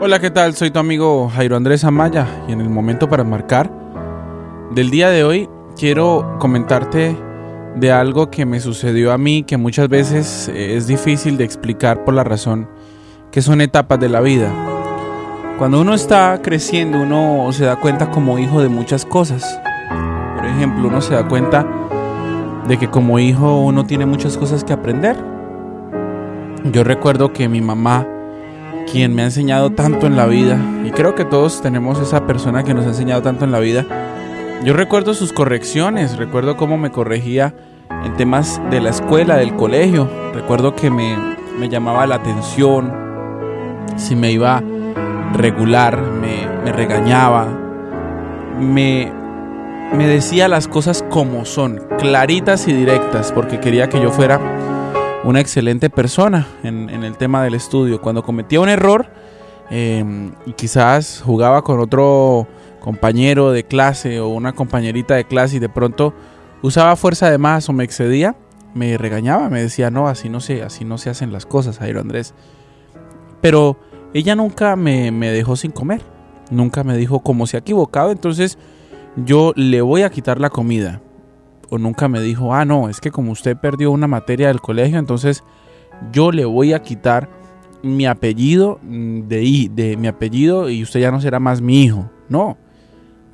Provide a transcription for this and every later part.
Hola, ¿qué tal? Soy tu amigo Jairo Andrés Amaya y en el momento para marcar del día de hoy quiero comentarte de algo que me sucedió a mí que muchas veces eh, es difícil de explicar por la razón que son etapas de la vida. Cuando uno está creciendo uno se da cuenta como hijo de muchas cosas. Por ejemplo, uno se da cuenta de que como hijo uno tiene muchas cosas que aprender. Yo recuerdo que mi mamá quien me ha enseñado tanto en la vida, y creo que todos tenemos esa persona que nos ha enseñado tanto en la vida, yo recuerdo sus correcciones, recuerdo cómo me corregía en temas de la escuela, del colegio, recuerdo que me, me llamaba la atención, si me iba regular, me, me regañaba, me, me decía las cosas como son, claritas y directas, porque quería que yo fuera una excelente persona en, el tema del estudio. Cuando cometía un error em, y quizás jugaba con otro compañero de clase o una compañerita de clase y de pronto usaba fuerza de más o me excedía, me regañaba, me decía, no, así no se, así no se hacen las cosas, Jairo Andrés. Pero ella nunca me, me dejó sin comer, nunca me dijo, como se ha equivocado, entonces yo le voy a quitar la comida nunca me dijo, ah, no, es que como usted perdió una materia del colegio, entonces yo le voy a quitar mi apellido mm, de, de mi apellido y usted ya no será más mi hijo. No,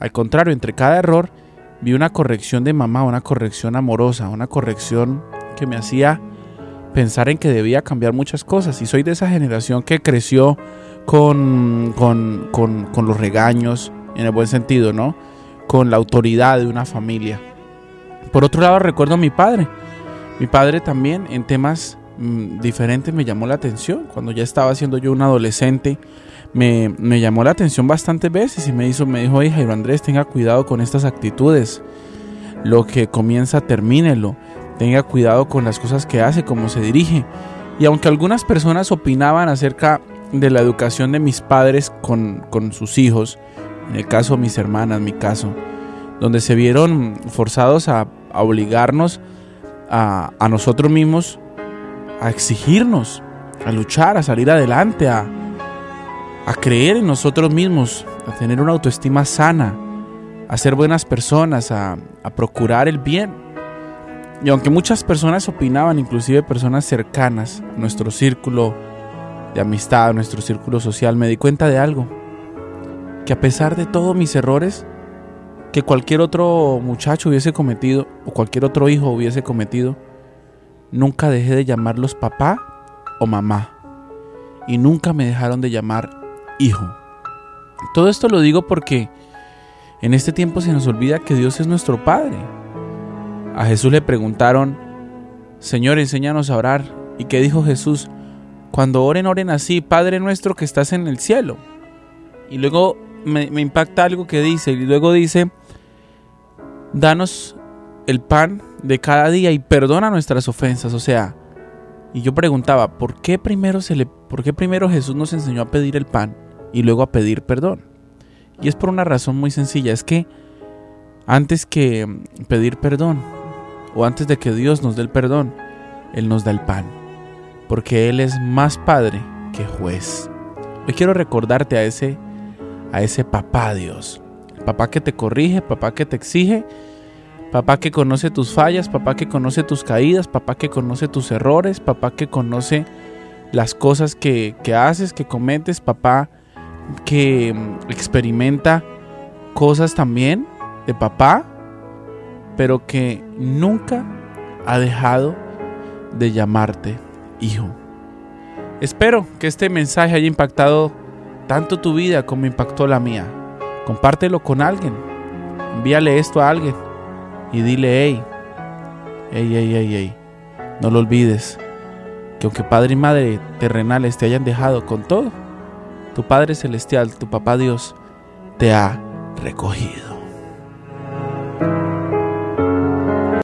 al contrario, entre cada error vi una corrección de mamá, una corrección amorosa, una corrección que me hacía pensar en que debía cambiar muchas cosas. Y soy de esa generación que creció con, con, con, con los regaños, en el buen sentido, ¿no? Con la autoridad de una familia. Por otro lado, recuerdo a mi padre. Mi padre también en temas mm, diferentes me llamó la atención. Cuando ya estaba siendo yo un adolescente, me, llamó la atención bastantes veces y me, hizo, me dijo, oye Jairo Andrés, tenga cuidado con estas actitudes. Lo que comienza, termínelo. Tenga cuidado con las cosas que hace, cómo se dirige. Y aunque algunas personas opinaban acerca de la educación de mis padres con, con sus hijos, en el caso de mis hermanas, mi caso, donde se vieron forzados a a obligarnos a, nosotros mismos a exigirnos, a luchar, a salir adelante, a, creer en nosotros mismos, a tener una autoestima sana, a ser buenas personas, a, a, procurar el bien. Y aunque muchas personas opinaban, inclusive personas cercanas nuestro círculo de amistad, nuestro círculo social, me di cuenta de algo, que a pesar de todos mis errores, que cualquier otro muchacho hubiese cometido o cualquier otro hijo hubiese cometido, nunca dejé de llamarlos papá o mamá y nunca me dejaron de llamar hijo. Todo esto lo digo porque en este tiempo se nos olvida que Dios es nuestro Padre. A Jesús le preguntaron, Señor, enséñanos a orar. ¿Y qué dijo Jesús? Cuando oren, oren así, Padre nuestro que estás en el cielo. Y luego me, me impacta algo que dice, y luego dice, danos el pan de cada día y perdona nuestras ofensas. O sea, y yo preguntaba, ¿por qué primero se le, por qué primero Jesús nos enseñó a pedir el pan y luego a pedir perdón? Y es por una razón muy sencilla, es que antes que pedir perdón o antes de que Dios nos dé el perdón, él nos da el pan, porque él es más padre que juez. Hoy quiero recordarte a ese a ese papá Dios Papá que te corrige, papá que te exige, papá que conoce tus fallas, papá que conoce tus caídas, papá que conoce tus errores, papá que conoce las cosas que, haces, que cometes, papá que mm, experimenta cosas también de papá, pero que nunca ha dejado de llamarte hijo. Espero que este mensaje haya impactado tanto tu vida como impactó la mía. Compártelo con alguien. Envíale esto a alguien. Y dile, hey, hey, hey, hey, hey. No lo olvides. Que aunque padre y madre terrenales te hayan dejado con todo, tu Padre Celestial, tu Papá Dios, te ha recogido.